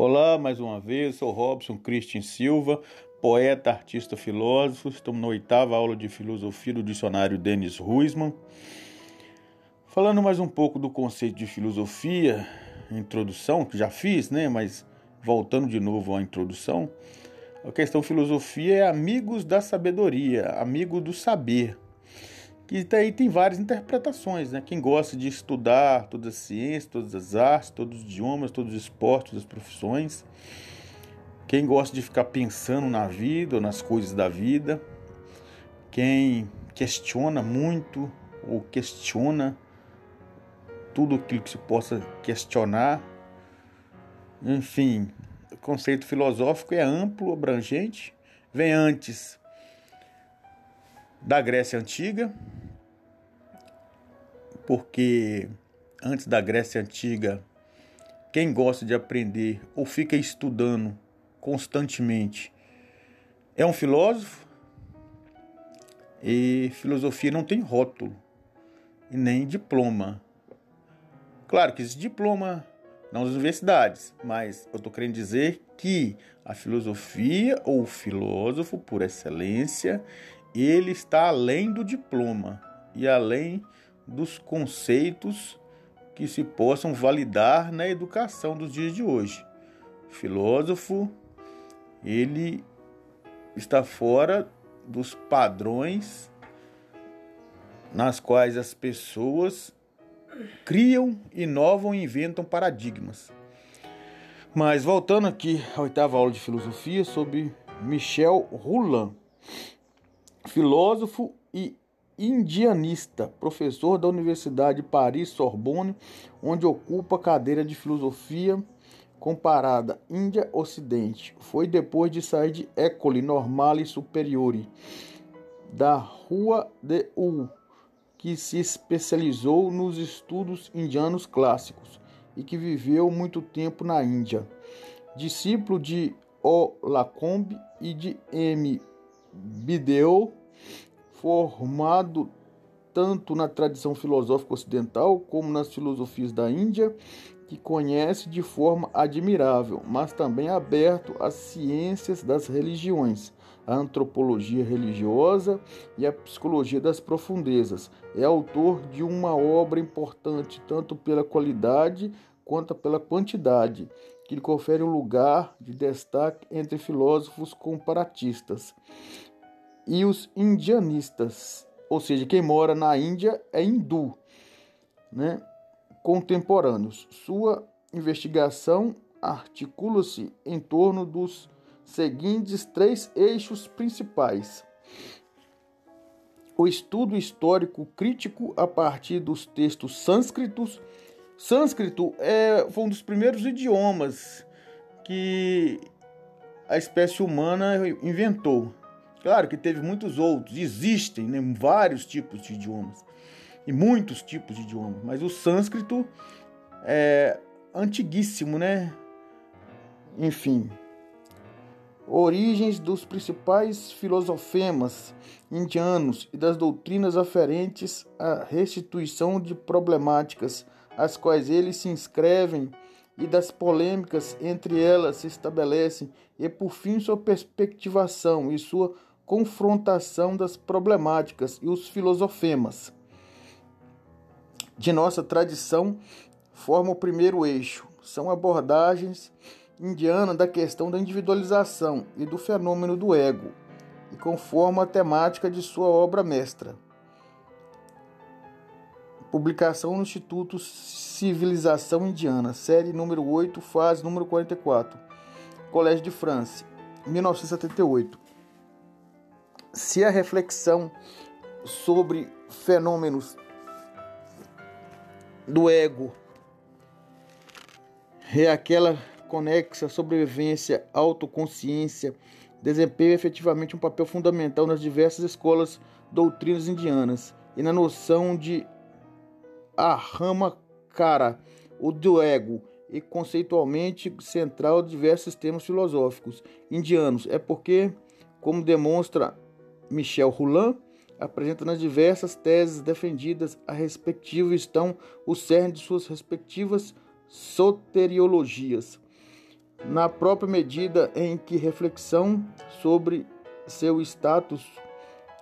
Olá, mais uma vez, sou Robson Christian Silva, poeta, artista, filósofo. Estamos na oitava aula de filosofia do dicionário Denis Ruisman. Falando mais um pouco do conceito de filosofia, introdução, que já fiz, né? Mas voltando de novo à introdução, a questão filosofia é amigos da sabedoria, amigo do saber que daí tem várias interpretações, né? Quem gosta de estudar todas as ciências, todas as artes, todos os idiomas, todos os esportes, todas as profissões. Quem gosta de ficar pensando na vida ou nas coisas da vida. Quem questiona muito ou questiona tudo aquilo que se possa questionar. Enfim, o conceito filosófico é amplo, abrangente, vem antes da Grécia Antiga, porque antes da Grécia Antiga, quem gosta de aprender ou fica estudando constantemente é um filósofo, e filosofia não tem rótulo e nem diploma. Claro que existe diploma nas universidades, mas eu estou querendo dizer que a filosofia ou o filósofo, por excelência, ele está além do diploma e além dos conceitos que se possam validar na educação dos dias de hoje. O filósofo, ele está fora dos padrões nas quais as pessoas criam, inovam e inventam paradigmas. Mas voltando aqui à oitava aula de filosofia sobre Michel Roland, filósofo e indianista, professor da Universidade Paris-Sorbonne, onde ocupa a cadeira de filosofia comparada Índia-Ocidente. Foi depois de sair de École Normale Superiore da Rua de U, que se especializou nos estudos indianos clássicos e que viveu muito tempo na Índia. Discípulo de O. Lacombe e de M. Bideu, formado tanto na tradição filosófica ocidental como nas filosofias da Índia, que conhece de forma admirável, mas também aberto às ciências das religiões, a antropologia religiosa e a psicologia das profundezas. É autor de uma obra importante tanto pela qualidade quanto pela quantidade, que lhe confere um lugar de destaque entre filósofos comparatistas e os indianistas, ou seja, quem mora na Índia é hindu, né? contemporâneos. Sua investigação articula-se em torno dos seguintes três eixos principais: o estudo histórico crítico a partir dos textos sânscritos. Sânscrito é, foi um dos primeiros idiomas que a espécie humana inventou. Claro que teve muitos outros, existem né, vários tipos de idiomas e muitos tipos de idiomas, mas o sânscrito é antiguíssimo, né? Enfim, origens dos principais filosofemas indianos e das doutrinas aferentes à restituição de problemáticas, as quais eles se inscrevem e das polêmicas entre elas se estabelecem, e por fim sua perspectivação e sua confrontação das problemáticas e os filosofemas de nossa tradição formam o primeiro eixo. São abordagens indianas da questão da individualização e do fenômeno do ego, e conformam a temática de sua obra mestra. Publicação no Instituto Civilização Indiana, série número 8, fase número 44. Colégio de França, 1978 se a reflexão sobre fenômenos do ego é aquela conexa sobrevivência, autoconsciência, desempenha efetivamente um papel fundamental nas diversas escolas doutrinas indianas e na noção de Ahamakara, o do ego, e conceitualmente central de diversos sistemas filosóficos indianos. É porque, como demonstra Michel Roland apresenta nas diversas teses defendidas a respectivo estão o cerne de suas respectivas soteriologias. na própria medida em que reflexão sobre seu status,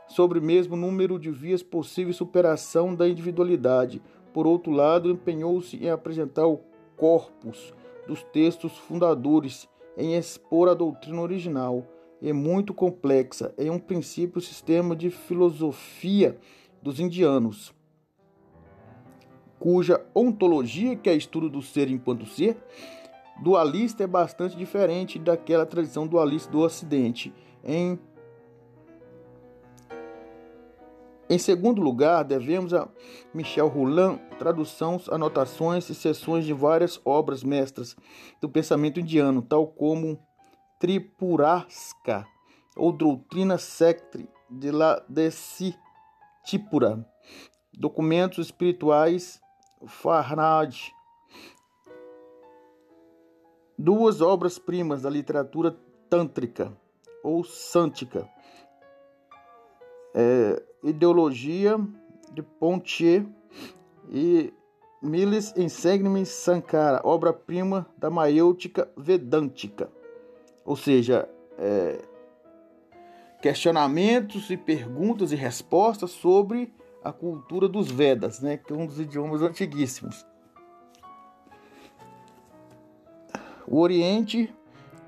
sobre mesmo número de vias possíveis superação da individualidade. Por outro lado, empenhou-se em apresentar o corpus dos textos fundadores, em expor a doutrina original, é muito complexa, é um princípio sistema de filosofia dos indianos, cuja ontologia, que é estudo do ser enquanto ser, dualista é bastante diferente daquela tradição dualista do Ocidente. Em, em segundo lugar, devemos a Michel Roulin tradução, anotações e sessões de várias obras mestras do pensamento indiano, tal como Tripuraska ou Doutrina Sectre de la Decitipura, documentos espirituais Farnad duas obras-primas da literatura tântrica ou sântica. É, Ideologia de Pontier e Miles Insegnimen Sankara, obra-prima da maiêutica vedântica. Ou seja, é, questionamentos e perguntas e respostas sobre a cultura dos Vedas, né, que é um dos idiomas antiguíssimos. O Oriente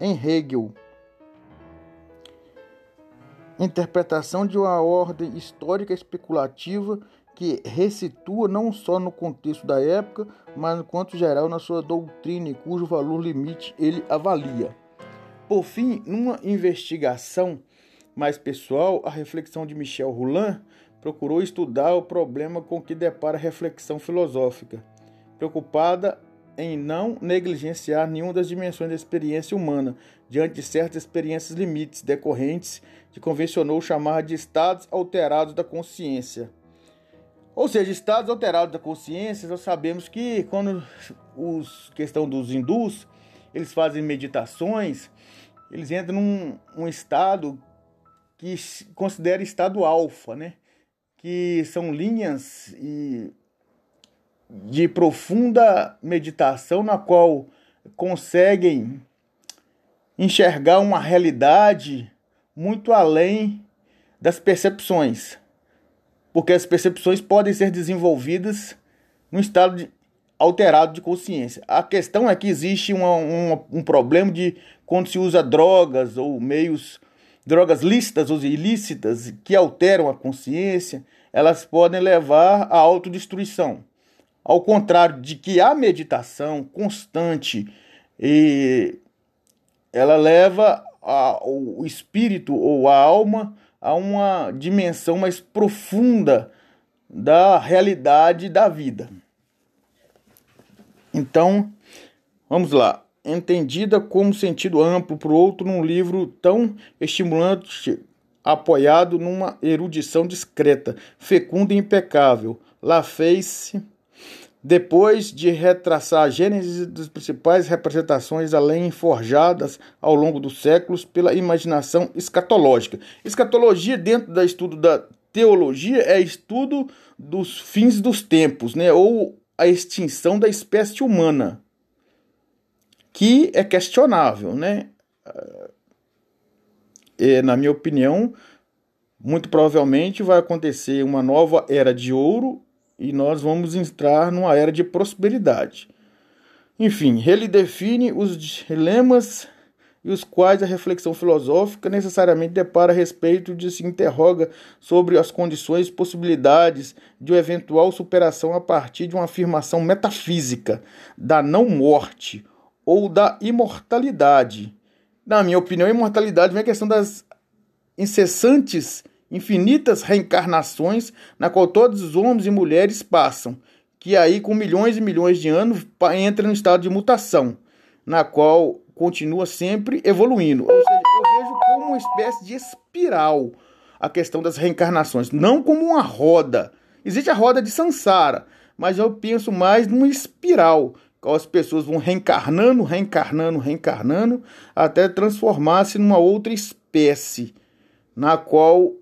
em Hegel. Interpretação de uma ordem histórica especulativa que ressitua não só no contexto da época, mas no quanto geral na sua doutrina cujo valor limite ele avalia. Por fim, numa investigação mais pessoal, a reflexão de Michel Roulin procurou estudar o problema com que depara a reflexão filosófica, preocupada em não negligenciar nenhuma das dimensões da experiência humana diante de certas experiências limites decorrentes de convencionou chamar de estados alterados da consciência. Ou seja, estados alterados da consciência, nós sabemos que quando os questão dos hindus, eles fazem meditações, eles entram num um estado que considera estado alfa, né? Que são linhas e de profunda meditação na qual conseguem enxergar uma realidade muito além das percepções. Porque as percepções podem ser desenvolvidas num estado de, alterado de consciência. A questão é que existe uma, um problema de quando se usa drogas ou meios, drogas lícitas ou ilícitas que alteram a consciência, elas podem levar à autodestruição. Ao contrário de que a meditação constante e ela leva a, o espírito ou a alma a uma dimensão mais profunda da realidade da vida. Então, vamos lá. Entendida como sentido amplo, por outro, num livro tão estimulante, apoiado numa erudição discreta, fecunda e impecável. La Face depois de retraçar a gênese das principais representações além forjadas ao longo dos séculos pela imaginação escatológica. Escatologia, dentro do estudo da teologia, é estudo dos fins dos tempos, né? ou a extinção da espécie humana, que é questionável. Né? É, na minha opinião, muito provavelmente vai acontecer uma nova era de ouro e nós vamos entrar numa era de prosperidade. Enfim, ele define os dilemas e os quais a reflexão filosófica necessariamente depara a respeito de se interroga sobre as condições e possibilidades de uma eventual superação a partir de uma afirmação metafísica da não morte ou da imortalidade. Na minha opinião, a imortalidade vem a questão das incessantes infinitas reencarnações na qual todos os homens e mulheres passam, que aí com milhões e milhões de anos entra no estado de mutação, na qual continua sempre evoluindo. Ou seja, eu vejo como uma espécie de espiral a questão das reencarnações, não como uma roda. Existe a roda de Sansara, mas eu penso mais numa espiral, qual as pessoas vão reencarnando, reencarnando, reencarnando, até transformar-se numa outra espécie, na qual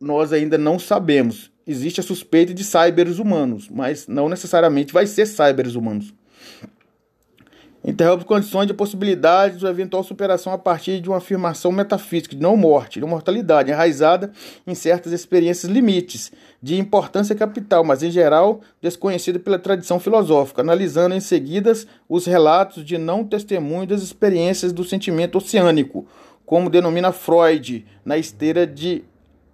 nós ainda não sabemos. Existe a suspeita de cybers humanos, mas não necessariamente vai ser cybers humanos. Interrompe condições de possibilidades ou eventual superação a partir de uma afirmação metafísica de não morte, de mortalidade, enraizada em certas experiências limites, de importância capital, mas em geral desconhecida pela tradição filosófica, analisando em seguida os relatos de não testemunho das experiências do sentimento oceânico, como denomina Freud na esteira de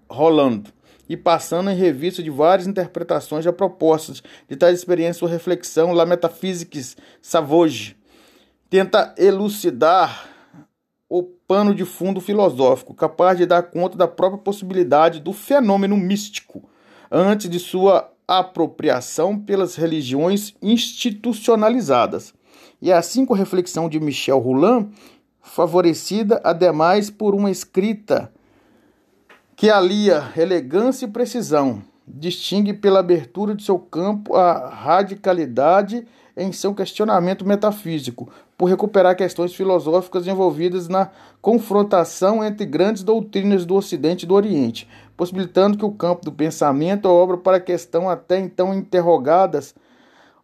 Rolando e passando em revista de várias interpretações já propostas de tais experiências ou reflexão, La Metaphysics Savoge tenta elucidar o pano de fundo filosófico, capaz de dar conta da própria possibilidade do fenômeno místico, antes de sua apropriação pelas religiões institucionalizadas. E assim com a reflexão de Michel Roulin, favorecida ademais por uma escrita que alia elegância e precisão, distingue pela abertura de seu campo a radicalidade em seu questionamento metafísico, por recuperar questões filosóficas envolvidas na confrontação entre grandes doutrinas do Ocidente e do Oriente, possibilitando que o campo do pensamento obra para questões até então interrogadas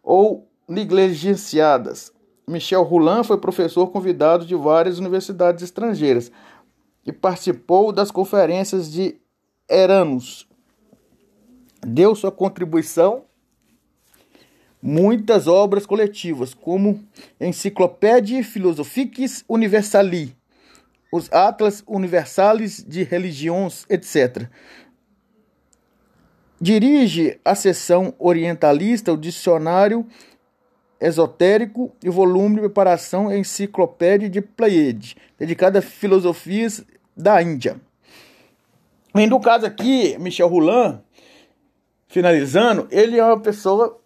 ou negligenciadas. Michel Roulin foi professor convidado de várias universidades estrangeiras, e participou das conferências de Eranos. Deu sua contribuição muitas obras coletivas, como Encyclopédia Philosophiques Universali, os Atlas Universalis de Religiões, etc. Dirige a seção orientalista, o dicionário esotérico e o volume de preparação Enciclopédia de Pleiade, dedicada a filosofias da Índia. E no caso aqui, Michel Roulin, finalizando, ele é uma pessoa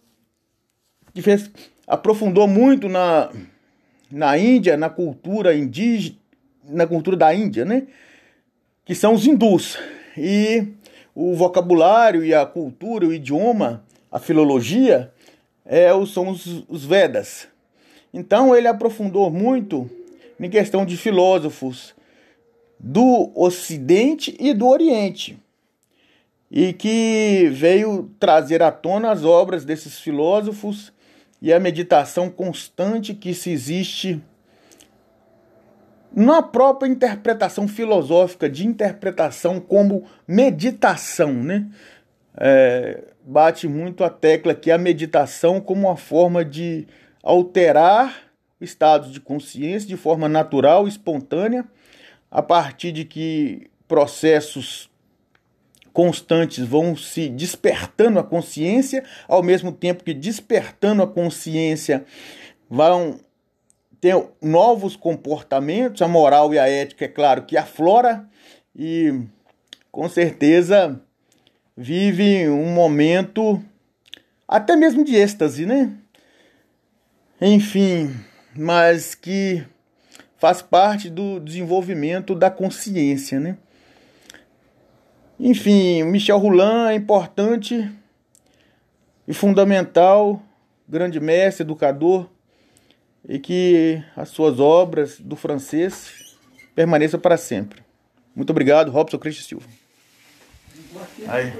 fez, aprofundou muito na, na Índia, na cultura indígena, na cultura da Índia, né? Que são os hindus. E o vocabulário e a cultura, o idioma, a filologia, é, são os, os Vedas. Então ele aprofundou muito em questão de filósofos do Ocidente e do Oriente, e que veio trazer à tona as obras desses filósofos e a meditação constante que se existe na própria interpretação filosófica, de interpretação como meditação, né? É, bate muito a tecla que a meditação como uma forma de alterar estados de consciência de forma natural, espontânea, a partir de que processos constantes vão se despertando a consciência, ao mesmo tempo que despertando a consciência vão ter novos comportamentos, a moral e a ética, é claro, que aflora e com certeza vive um momento até mesmo de êxtase, né? Enfim, mas que faz parte do desenvolvimento da consciência, né? Enfim, Michel Roulin é importante e fundamental, grande mestre, educador, e que as suas obras do francês permaneçam para sempre. Muito obrigado, Robson Cristo Silva. Aí.